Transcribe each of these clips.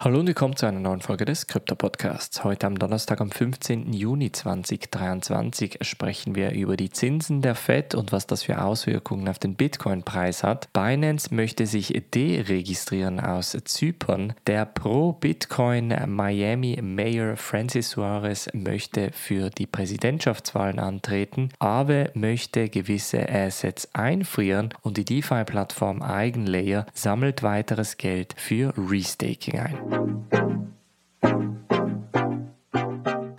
Hallo und willkommen zu einer neuen Folge des Krypto Podcasts. Heute am Donnerstag, am 15. Juni 2023, sprechen wir über die Zinsen der Fed und was das für Auswirkungen auf den Bitcoin-Preis hat. Binance möchte sich deregistrieren aus Zypern. Der Pro-Bitcoin Miami Mayor Francis Suarez möchte für die Präsidentschaftswahlen antreten. Aave möchte gewisse Assets einfrieren und die DeFi-Plattform Eigenlayer sammelt weiteres Geld für Restaking ein.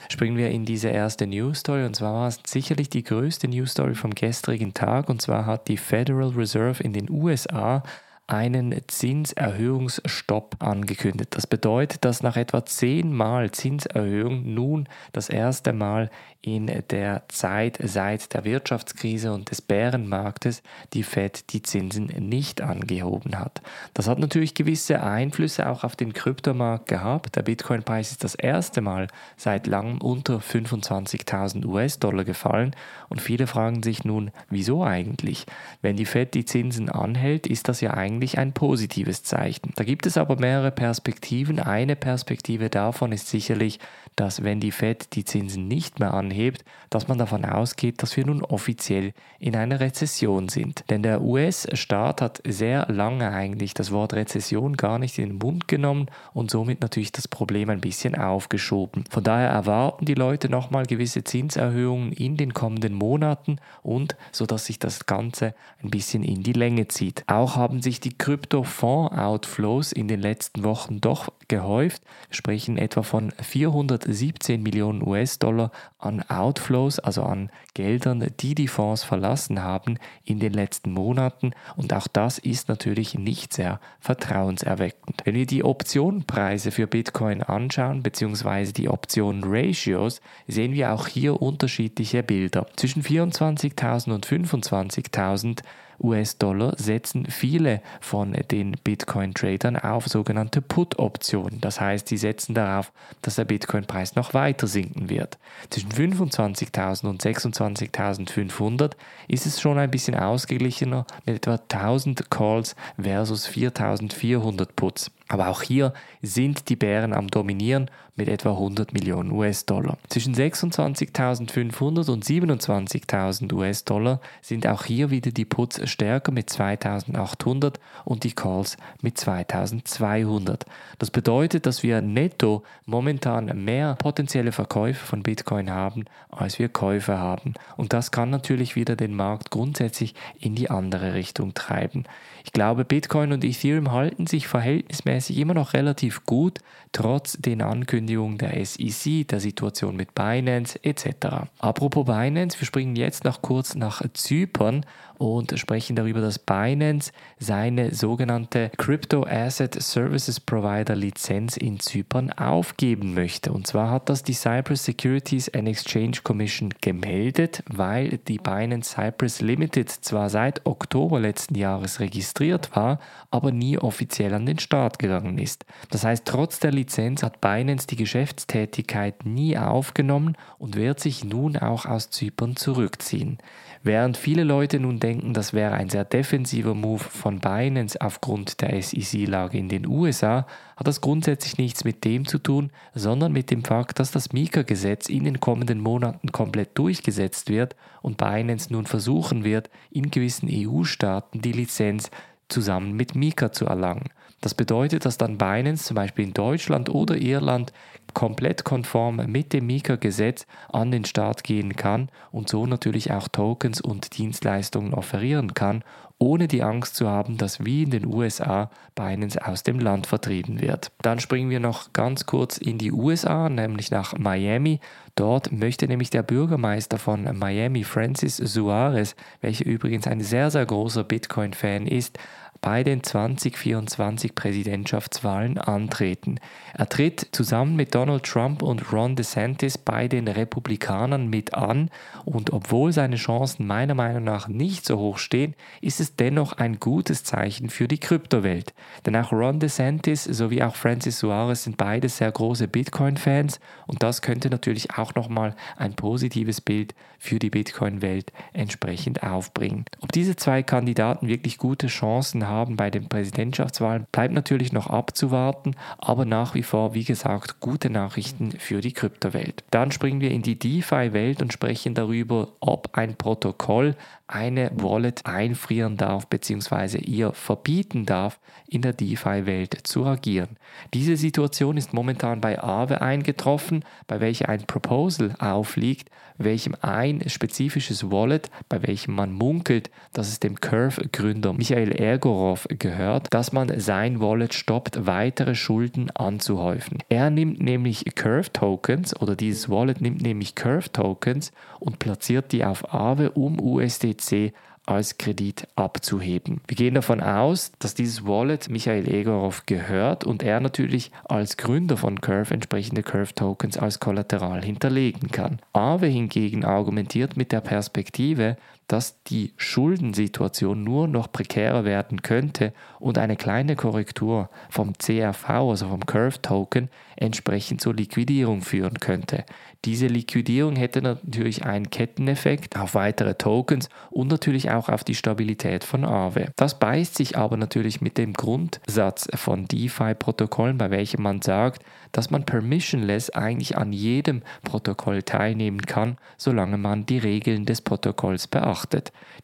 Springen wir in diese erste News Story. Und zwar war es sicherlich die größte News Story vom gestrigen Tag. Und zwar hat die Federal Reserve in den USA einen Zinserhöhungsstopp angekündigt. Das bedeutet, dass nach etwa zehnmal Zinserhöhung nun das erste Mal in der Zeit seit der Wirtschaftskrise und des Bärenmarktes die Fed die Zinsen nicht angehoben hat. Das hat natürlich gewisse Einflüsse auch auf den Kryptomarkt gehabt. Der Bitcoin-Preis ist das erste Mal seit langem unter 25.000 US-Dollar gefallen und viele fragen sich nun, wieso eigentlich? Wenn die Fed die Zinsen anhält, ist das ja eigentlich ein positives Zeichen. Da gibt es aber mehrere Perspektiven. Eine Perspektive davon ist sicherlich, dass wenn die Fed die Zinsen nicht mehr anhebt, dass man davon ausgeht, dass wir nun offiziell in einer Rezession sind. Denn der US-Staat hat sehr lange eigentlich das Wort Rezession gar nicht in den Mund genommen und somit natürlich das Problem ein bisschen aufgeschoben. Von daher erwarten die Leute nochmal gewisse Zinserhöhungen in den kommenden Monaten und so dass sich das Ganze ein bisschen in die Länge zieht. Auch haben sich die Krypto-Fonds-Outflows in den letzten Wochen doch gehäuft, sprechen etwa von 417 Millionen US-Dollar an Outflows, also an Geldern, die die Fonds verlassen haben in den letzten Monaten und auch das ist natürlich nicht sehr vertrauenserweckend. Wenn wir die Optionenpreise für Bitcoin anschauen, beziehungsweise die Optionen-Ratios, sehen wir auch hier unterschiedliche Bilder. Zwischen 24.000 und 25.000 US-Dollar setzen viele von den Bitcoin-Tradern auf sogenannte Put-Optionen. Das heißt, sie setzen darauf, dass der Bitcoin-Preis noch weiter sinken wird. Zwischen 25.000 und 26.500 ist es schon ein bisschen ausgeglichener mit etwa 1000 Calls versus 4.400 Puts. Aber auch hier sind die Bären am Dominieren mit etwa 100 Millionen US-Dollar. Zwischen 26.500 und 27.000 US-Dollar sind auch hier wieder die Puts stärker mit 2.800 und die Calls mit 2.200. Das bedeutet, dass wir netto momentan mehr potenzielle Verkäufe von Bitcoin haben, als wir Käufe haben. Und das kann natürlich wieder den Markt grundsätzlich in die andere Richtung treiben. Ich glaube, Bitcoin und Ethereum halten sich verhältnismäßig immer noch relativ gut, trotz den Ankündigungen der SEC, der Situation mit Binance etc. Apropos Binance, wir springen jetzt noch kurz nach Zypern und sprechen darüber, dass Binance seine sogenannte Crypto Asset Services Provider Lizenz in Zypern aufgeben möchte. Und zwar hat das die Cyprus Securities and Exchange Commission gemeldet, weil die Binance Cyprus Limited zwar seit Oktober letzten Jahres registriert war, aber nie offiziell an den Start gegangen ist. Das heißt, trotz der Lizenz hat Binance die Geschäftstätigkeit nie aufgenommen und wird sich nun auch aus Zypern zurückziehen. Während viele Leute nun denken, das wäre ein sehr defensiver Move von Binance aufgrund der SEC-Lage in den USA, hat das grundsätzlich nichts mit dem zu tun, sondern mit dem Fakt, dass das Mika-Gesetz in den kommenden Monaten komplett durchgesetzt wird und Binance nun versuchen wird, in gewissen EU-Staaten die Lizenz zusammen mit Mika zu erlangen. Das bedeutet, dass dann Binance zum Beispiel in Deutschland oder Irland komplett konform mit dem Mika-Gesetz an den Start gehen kann und so natürlich auch Tokens und Dienstleistungen offerieren kann, ohne die Angst zu haben, dass wie in den USA Binance aus dem Land vertrieben wird. Dann springen wir noch ganz kurz in die USA, nämlich nach Miami. Dort möchte nämlich der Bürgermeister von Miami, Francis Suarez, welcher übrigens ein sehr, sehr großer Bitcoin-Fan ist, bei den 2024 Präsidentschaftswahlen antreten. Er tritt zusammen mit Donald Trump und Ron DeSantis bei den Republikanern mit an und obwohl seine Chancen meiner Meinung nach nicht so hoch stehen, ist es dennoch ein gutes Zeichen für die Kryptowelt. Denn auch Ron DeSantis sowie auch Francis Suarez sind beide sehr große Bitcoin-Fans und das könnte natürlich auch nochmal ein positives Bild für die Bitcoin-Welt entsprechend aufbringen. Ob diese zwei Kandidaten wirklich gute Chancen haben bei den Präsidentschaftswahlen, bleibt natürlich noch abzuwarten, aber nach wie vor, wie gesagt, gute Nachrichten für die Kryptowelt. Dann springen wir in die DeFi-Welt und sprechen darüber, ob ein Protokoll eine Wallet einfrieren darf bzw. ihr verbieten darf, in der DeFi-Welt zu agieren. Diese Situation ist momentan bei Aave eingetroffen, bei welcher ein Proposal aufliegt, welchem ein spezifisches Wallet, bei welchem man munkelt, dass es dem Curve-Gründer Michael Ergorov gehört, dass man sein Wallet stoppt, weitere Schulden anzuhäufen. Er nimmt nämlich Curve-Tokens oder dieses Wallet nimmt nämlich Curve-Tokens und platziert die auf Aave um USDC als Kredit abzuheben. Wir gehen davon aus, dass dieses Wallet Michael Egorov gehört und er natürlich als Gründer von Curve entsprechende Curve Tokens als Kollateral hinterlegen kann. Aave hingegen argumentiert mit der Perspektive, dass die Schuldensituation nur noch prekärer werden könnte und eine kleine Korrektur vom CRV, also vom Curve Token, entsprechend zur Liquidierung führen könnte. Diese Liquidierung hätte natürlich einen Ketteneffekt auf weitere Tokens und natürlich auch auf die Stabilität von Aave. Das beißt sich aber natürlich mit dem Grundsatz von DeFi-Protokollen, bei welchem man sagt, dass man permissionless eigentlich an jedem Protokoll teilnehmen kann, solange man die Regeln des Protokolls beachtet.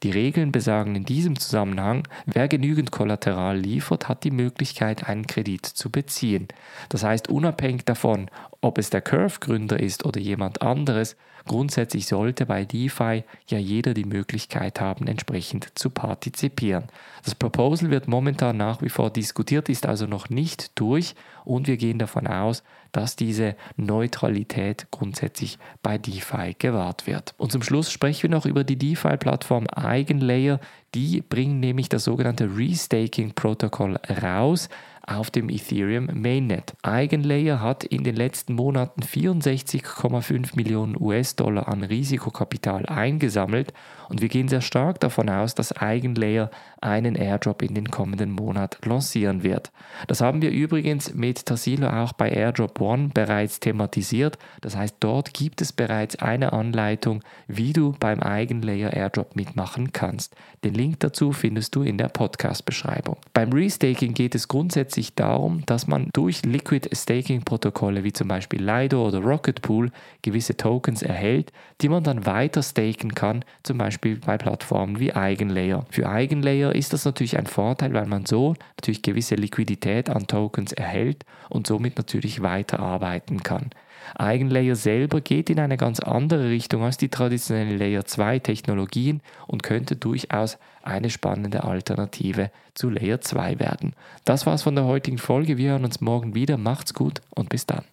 Die Regeln besagen in diesem Zusammenhang, wer genügend Kollateral liefert, hat die Möglichkeit, einen Kredit zu beziehen. Das heißt, unabhängig davon, ob es der Curve-Gründer ist oder jemand anderes, grundsätzlich sollte bei DeFi ja jeder die Möglichkeit haben, entsprechend zu partizipieren. Das Proposal wird momentan nach wie vor diskutiert, ist also noch nicht durch und wir gehen davon aus, dass diese Neutralität grundsätzlich bei DeFi gewahrt wird. Und zum Schluss sprechen wir noch über die DeFi-Plattform Eigenlayer. Die bringen nämlich das sogenannte Restaking-Protokoll raus auf dem Ethereum Mainnet. Eigenlayer hat in den letzten Monaten 64,5 Millionen US-Dollar an Risikokapital eingesammelt und wir gehen sehr stark davon aus, dass Eigenlayer einen Airdrop in den kommenden Monat lancieren wird. Das haben wir übrigens mit Tassilo auch bei Airdrop One bereits thematisiert. Das heißt, dort gibt es bereits eine Anleitung, wie du beim Eigenlayer Airdrop mitmachen kannst. Den Link dazu findest du in der Podcast-Beschreibung. Beim Restaking geht es grundsätzlich darum, dass man durch Liquid Staking Protokolle wie zum Beispiel Lido oder Rocket Pool gewisse Tokens erhält, die man dann weiter staken kann, zum Beispiel bei Plattformen wie Eigenlayer. Für Eigenlayer ist das natürlich ein Vorteil, weil man so natürlich gewisse Liquidität an Tokens erhält und somit natürlich weiterarbeiten kann. Eigenlayer selber geht in eine ganz andere Richtung als die traditionellen Layer 2 Technologien und könnte durchaus eine spannende Alternative zu Layer 2 werden. Das war's von der heutigen Folge. Wir hören uns morgen wieder. Macht's gut und bis dann.